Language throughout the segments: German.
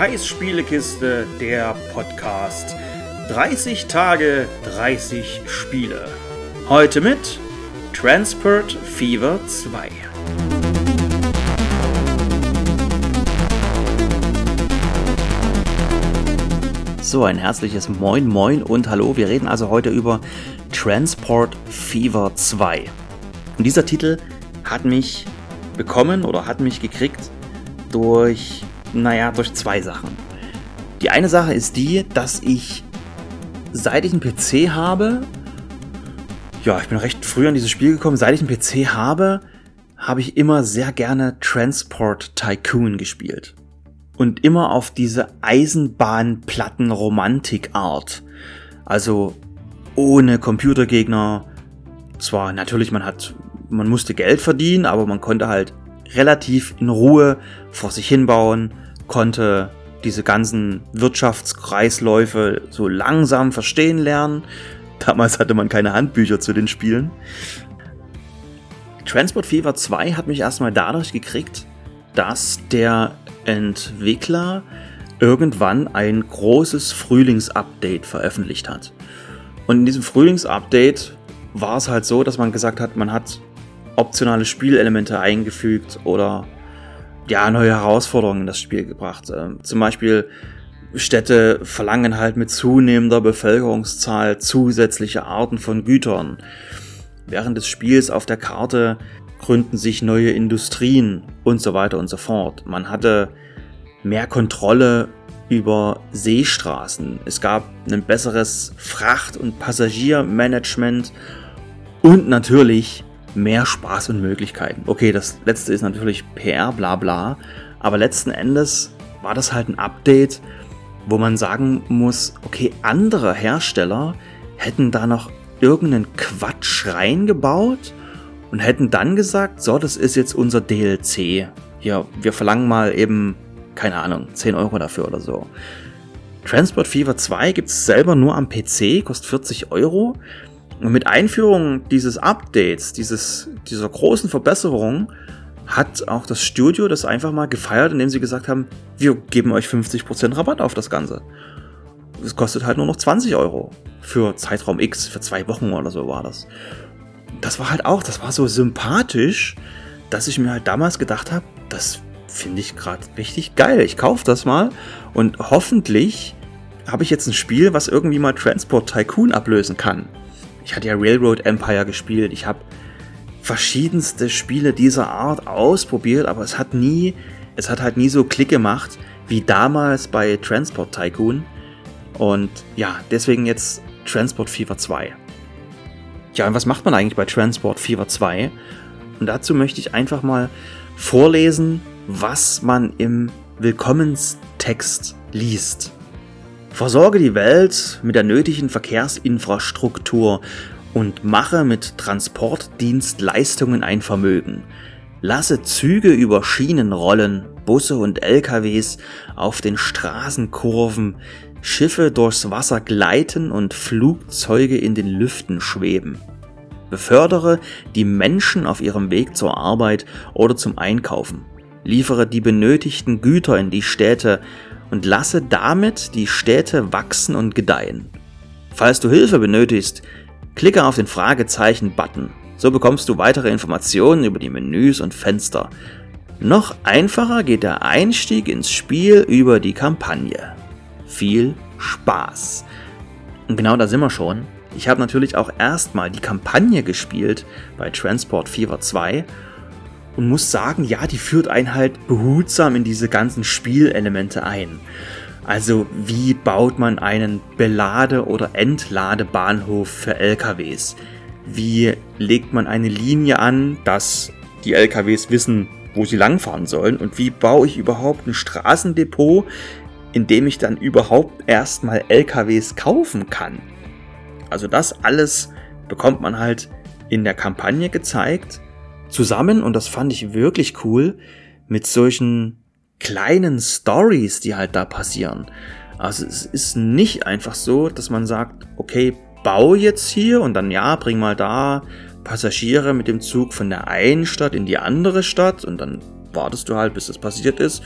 Kais der Podcast. 30 Tage, 30 Spiele. Heute mit Transport Fever 2. So, ein herzliches Moin Moin und Hallo. Wir reden also heute über Transport Fever 2. Und dieser Titel hat mich bekommen oder hat mich gekriegt durch, naja, durch zwei Sachen. Die eine Sache ist die, dass ich, seit ich einen PC habe, ja, ich bin recht früh an dieses Spiel gekommen, seit ich einen PC habe, habe ich immer sehr gerne Transport Tycoon gespielt. Und immer auf diese Eisenbahnplatten-Romantik-Art. Also ohne Computergegner. Zwar natürlich, man hat, man musste Geld verdienen, aber man konnte halt relativ in Ruhe vor sich hinbauen, konnte diese ganzen Wirtschaftskreisläufe so langsam verstehen lernen. Damals hatte man keine Handbücher zu den Spielen. Transport Fever 2 hat mich erstmal dadurch gekriegt, dass der Entwickler irgendwann ein großes Frühlingsupdate veröffentlicht hat. Und in diesem Frühlingsupdate war es halt so, dass man gesagt hat, man hat optionale Spielelemente eingefügt oder ja, neue Herausforderungen in das Spiel gebracht. Ähm, zum Beispiel Städte verlangen halt mit zunehmender Bevölkerungszahl zusätzliche Arten von Gütern. Während des Spiels auf der Karte gründen sich neue Industrien und so weiter und so fort. Man hatte mehr Kontrolle über Seestraßen. Es gab ein besseres Fracht- und Passagiermanagement und natürlich mehr Spaß und Möglichkeiten. Okay, das letzte ist natürlich PR, bla bla, aber letzten Endes war das halt ein Update, wo man sagen muss, okay, andere Hersteller hätten da noch irgendeinen Quatsch reingebaut und hätten dann gesagt, so, das ist jetzt unser DLC. Ja, wir verlangen mal eben, keine Ahnung, 10 Euro dafür oder so. Transport Fever 2 gibt es selber nur am PC, kostet 40 Euro. Und mit Einführung dieses Updates, dieses, dieser großen Verbesserung, hat auch das Studio das einfach mal gefeiert, indem sie gesagt haben, wir geben euch 50% Rabatt auf das Ganze. Es kostet halt nur noch 20 Euro für Zeitraum X, für zwei Wochen oder so war das. Das war halt auch, das war so sympathisch, dass ich mir halt damals gedacht habe, das finde ich gerade richtig geil. Ich kaufe das mal und hoffentlich habe ich jetzt ein Spiel, was irgendwie mal Transport Tycoon ablösen kann. Ich hatte ja Railroad Empire gespielt. Ich habe verschiedenste Spiele dieser Art ausprobiert, aber es hat nie, es hat halt nie so Klick gemacht wie damals bei Transport Tycoon. Und ja, deswegen jetzt Transport Fever 2. Ja, und was macht man eigentlich bei Transport Fever 2? Und dazu möchte ich einfach mal vorlesen, was man im Willkommenstext liest. Versorge die Welt mit der nötigen Verkehrsinfrastruktur und mache mit Transportdienstleistungen ein Vermögen. Lasse Züge über Schienen rollen, Busse und LKWs auf den Straßenkurven, Schiffe durchs Wasser gleiten und Flugzeuge in den Lüften schweben. Befördere die Menschen auf ihrem Weg zur Arbeit oder zum Einkaufen. Liefere die benötigten Güter in die Städte und lasse damit die Städte wachsen und gedeihen. Falls du Hilfe benötigst, klicke auf den Fragezeichen-Button. So bekommst du weitere Informationen über die Menüs und Fenster. Noch einfacher geht der Einstieg ins Spiel über die Kampagne. Viel Spaß! Und genau da sind wir schon. Ich habe natürlich auch erstmal die Kampagne gespielt bei Transport Fever 2 und muss sagen, ja, die führt einen halt behutsam in diese ganzen Spielelemente ein. Also wie baut man einen Belade- oder Entladebahnhof für LKWs? Wie legt man eine Linie an, dass die LKWs wissen, wo sie langfahren sollen? Und wie baue ich überhaupt ein Straßendepot, in dem ich dann überhaupt erstmal LKWs kaufen kann? Also das alles bekommt man halt in der Kampagne gezeigt zusammen, und das fand ich wirklich cool, mit solchen kleinen Stories, die halt da passieren. Also es ist nicht einfach so, dass man sagt, okay, bau jetzt hier und dann ja, bring mal da Passagiere mit dem Zug von der einen Stadt in die andere Stadt und dann wartest du halt, bis das passiert ist.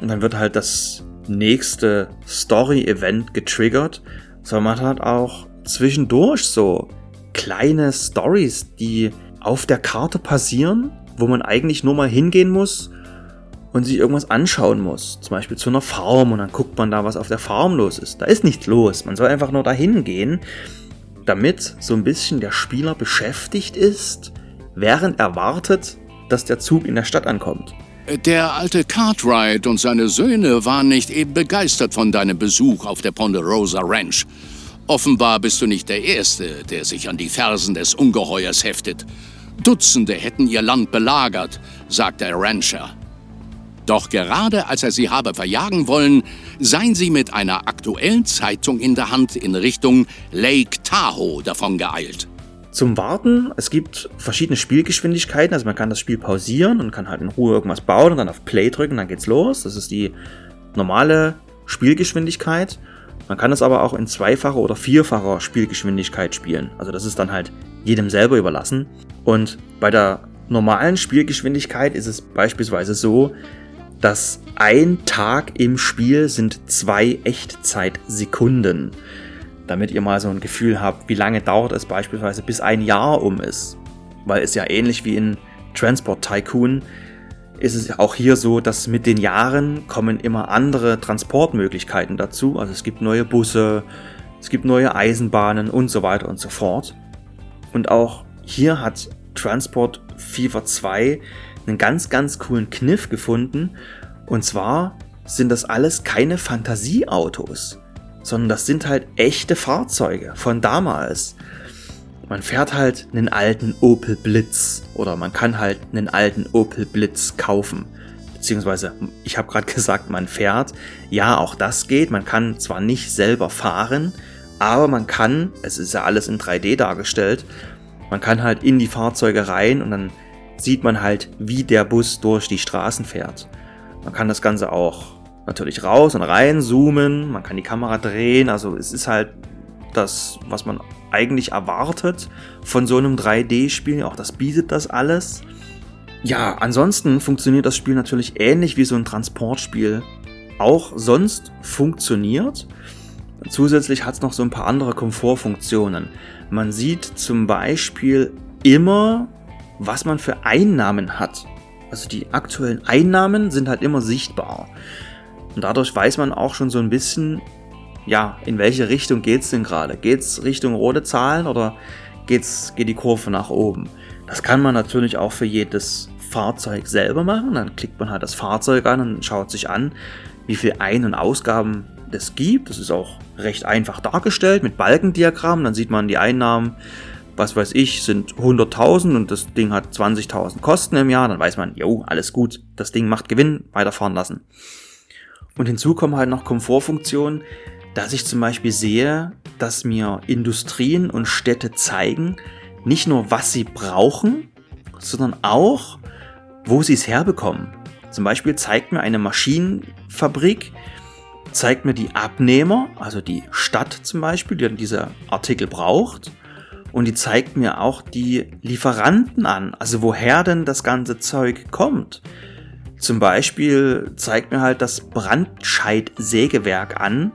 Und dann wird halt das nächste Story-Event getriggert, sondern man hat auch zwischendurch so kleine Stories, die auf der Karte passieren, wo man eigentlich nur mal hingehen muss und sich irgendwas anschauen muss. Zum Beispiel zu einer Farm und dann guckt man da, was auf der Farm los ist. Da ist nichts los. Man soll einfach nur dahin gehen, damit so ein bisschen der Spieler beschäftigt ist, während er wartet, dass der Zug in der Stadt ankommt. Der alte Cartwright und seine Söhne waren nicht eben begeistert von deinem Besuch auf der Ponderosa Ranch. Offenbar bist du nicht der Erste, der sich an die Fersen des Ungeheuers heftet. Dutzende hätten ihr Land belagert, sagt der Rancher. Doch gerade als er sie habe verjagen wollen, seien sie mit einer aktuellen Zeitung in der Hand in Richtung Lake Tahoe davongeeilt. Zum Warten, es gibt verschiedene Spielgeschwindigkeiten, also man kann das Spiel pausieren und kann halt in Ruhe irgendwas bauen und dann auf Play drücken, dann geht's los. Das ist die normale Spielgeschwindigkeit. Man kann es aber auch in zweifacher oder vierfacher Spielgeschwindigkeit spielen. Also das ist dann halt jedem selber überlassen. Und bei der normalen Spielgeschwindigkeit ist es beispielsweise so, dass ein Tag im Spiel sind zwei Echtzeit-Sekunden damit ihr mal so ein Gefühl habt, wie lange dauert es beispielsweise, bis ein Jahr um ist. Weil es ja ähnlich wie in Transport Tycoon ist es auch hier so, dass mit den Jahren kommen immer andere Transportmöglichkeiten dazu. Also es gibt neue Busse, es gibt neue Eisenbahnen und so weiter und so fort. Und auch hier hat Transport Fever 2 einen ganz, ganz coolen Kniff gefunden. Und zwar sind das alles keine Fantasieautos sondern das sind halt echte Fahrzeuge von damals. Man fährt halt einen alten Opel Blitz oder man kann halt einen alten Opel Blitz kaufen. Beziehungsweise, ich habe gerade gesagt, man fährt. Ja, auch das geht. Man kann zwar nicht selber fahren, aber man kann, es ist ja alles in 3D dargestellt, man kann halt in die Fahrzeuge rein und dann sieht man halt, wie der Bus durch die Straßen fährt. Man kann das Ganze auch natürlich raus und rein zoomen, man kann die Kamera drehen, also es ist halt das, was man eigentlich erwartet von so einem 3D-Spiel, auch das bietet das alles. Ja, ansonsten funktioniert das Spiel natürlich ähnlich wie so ein Transportspiel auch sonst funktioniert. Zusätzlich hat es noch so ein paar andere Komfortfunktionen. Man sieht zum Beispiel immer, was man für Einnahmen hat. Also die aktuellen Einnahmen sind halt immer sichtbar. Und dadurch weiß man auch schon so ein bisschen, ja, in welche Richtung geht es denn gerade? Geht es Richtung rote Zahlen oder geht's, geht die Kurve nach oben? Das kann man natürlich auch für jedes Fahrzeug selber machen. Dann klickt man halt das Fahrzeug an und schaut sich an, wie viel Ein- und Ausgaben es gibt. Das ist auch recht einfach dargestellt mit Balkendiagrammen. Dann sieht man die Einnahmen, was weiß ich, sind 100.000 und das Ding hat 20.000 Kosten im Jahr. Dann weiß man, jo, alles gut, das Ding macht Gewinn, weiterfahren lassen. Und hinzu kommen halt noch Komfortfunktionen, dass ich zum Beispiel sehe, dass mir Industrien und Städte zeigen, nicht nur was sie brauchen, sondern auch, wo sie es herbekommen. Zum Beispiel zeigt mir eine Maschinenfabrik, zeigt mir die Abnehmer, also die Stadt zum Beispiel, die dieser Artikel braucht. Und die zeigt mir auch die Lieferanten an, also woher denn das ganze Zeug kommt. Zum Beispiel zeigt mir halt das Brandscheid-Sägewerk an,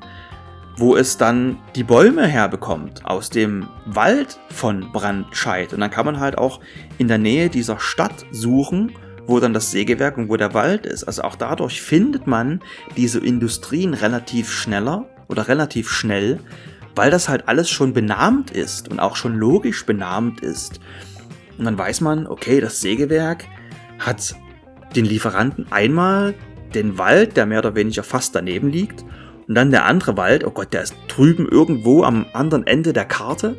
wo es dann die Bäume herbekommt aus dem Wald von Brandscheid. Und dann kann man halt auch in der Nähe dieser Stadt suchen, wo dann das Sägewerk und wo der Wald ist. Also auch dadurch findet man diese Industrien relativ schneller oder relativ schnell, weil das halt alles schon benannt ist und auch schon logisch benannt ist. Und dann weiß man, okay, das Sägewerk hat den Lieferanten einmal den Wald, der mehr oder weniger fast daneben liegt, und dann der andere Wald, oh Gott, der ist drüben irgendwo am anderen Ende der Karte.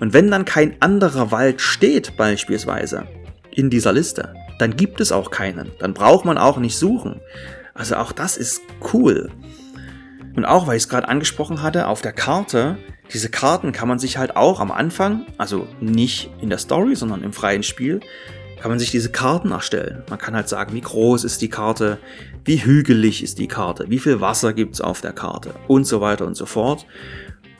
Und wenn dann kein anderer Wald steht, beispielsweise, in dieser Liste, dann gibt es auch keinen. Dann braucht man auch nicht suchen. Also auch das ist cool. Und auch, weil ich es gerade angesprochen hatte, auf der Karte, diese Karten kann man sich halt auch am Anfang, also nicht in der Story, sondern im freien Spiel, kann man sich diese Karten erstellen. Man kann halt sagen, wie groß ist die Karte, wie hügelig ist die Karte, wie viel Wasser gibt es auf der Karte und so weiter und so fort.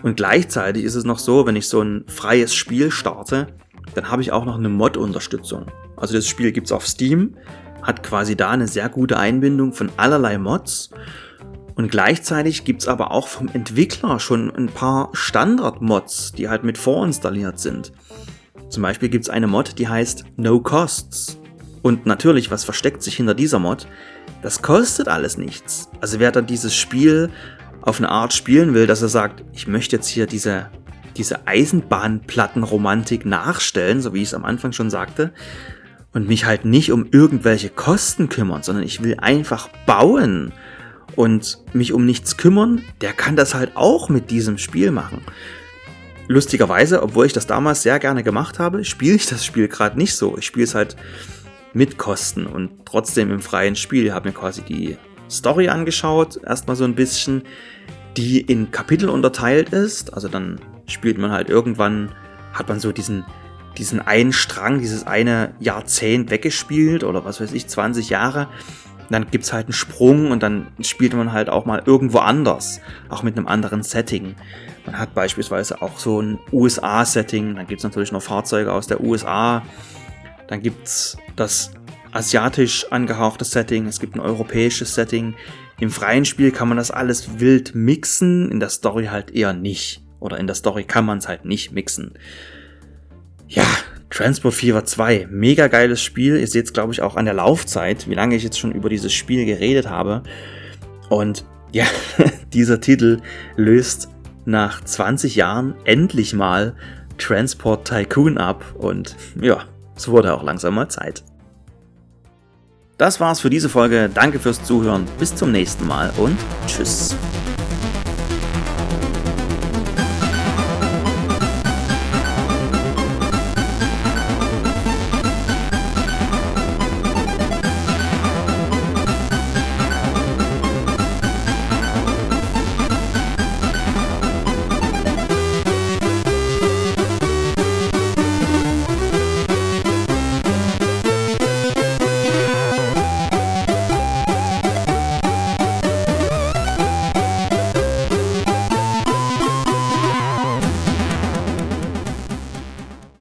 Und gleichzeitig ist es noch so, wenn ich so ein freies Spiel starte, dann habe ich auch noch eine Mod-Unterstützung. Also das Spiel gibt es auf Steam, hat quasi da eine sehr gute Einbindung von allerlei Mods. Und gleichzeitig gibt's aber auch vom Entwickler schon ein paar Standard-Mods, die halt mit vorinstalliert sind. Zum Beispiel gibt's eine Mod, die heißt No Costs. Und natürlich, was versteckt sich hinter dieser Mod? Das kostet alles nichts. Also wer dann dieses Spiel auf eine Art spielen will, dass er sagt, ich möchte jetzt hier diese, diese Eisenbahnplattenromantik nachstellen, so wie ich es am Anfang schon sagte, und mich halt nicht um irgendwelche Kosten kümmern, sondern ich will einfach bauen und mich um nichts kümmern, der kann das halt auch mit diesem Spiel machen. Lustigerweise, obwohl ich das damals sehr gerne gemacht habe, spiele ich das Spiel gerade nicht so. Ich spiele es halt mit Kosten und trotzdem im freien Spiel. Ich habe mir quasi die Story angeschaut, erstmal so ein bisschen, die in Kapitel unterteilt ist. Also dann spielt man halt irgendwann, hat man so diesen, diesen einen Strang, dieses eine Jahrzehnt weggespielt oder was weiß ich, 20 Jahre. Dann gibt's halt einen Sprung und dann spielt man halt auch mal irgendwo anders, auch mit einem anderen Setting. Man hat beispielsweise auch so ein USA-Setting, dann gibt's natürlich noch Fahrzeuge aus der USA, dann gibt's das asiatisch angehauchte Setting, es gibt ein europäisches Setting. Im freien Spiel kann man das alles wild mixen, in der Story halt eher nicht. Oder in der Story kann man es halt nicht mixen. Ja, Transport Fever 2, mega geiles Spiel. Ihr seht es, glaube ich, auch an der Laufzeit, wie lange ich jetzt schon über dieses Spiel geredet habe. Und ja, dieser Titel löst nach 20 Jahren endlich mal Transport Tycoon ab. Und ja, es wurde auch langsam mal Zeit. Das war's für diese Folge. Danke fürs Zuhören. Bis zum nächsten Mal und tschüss.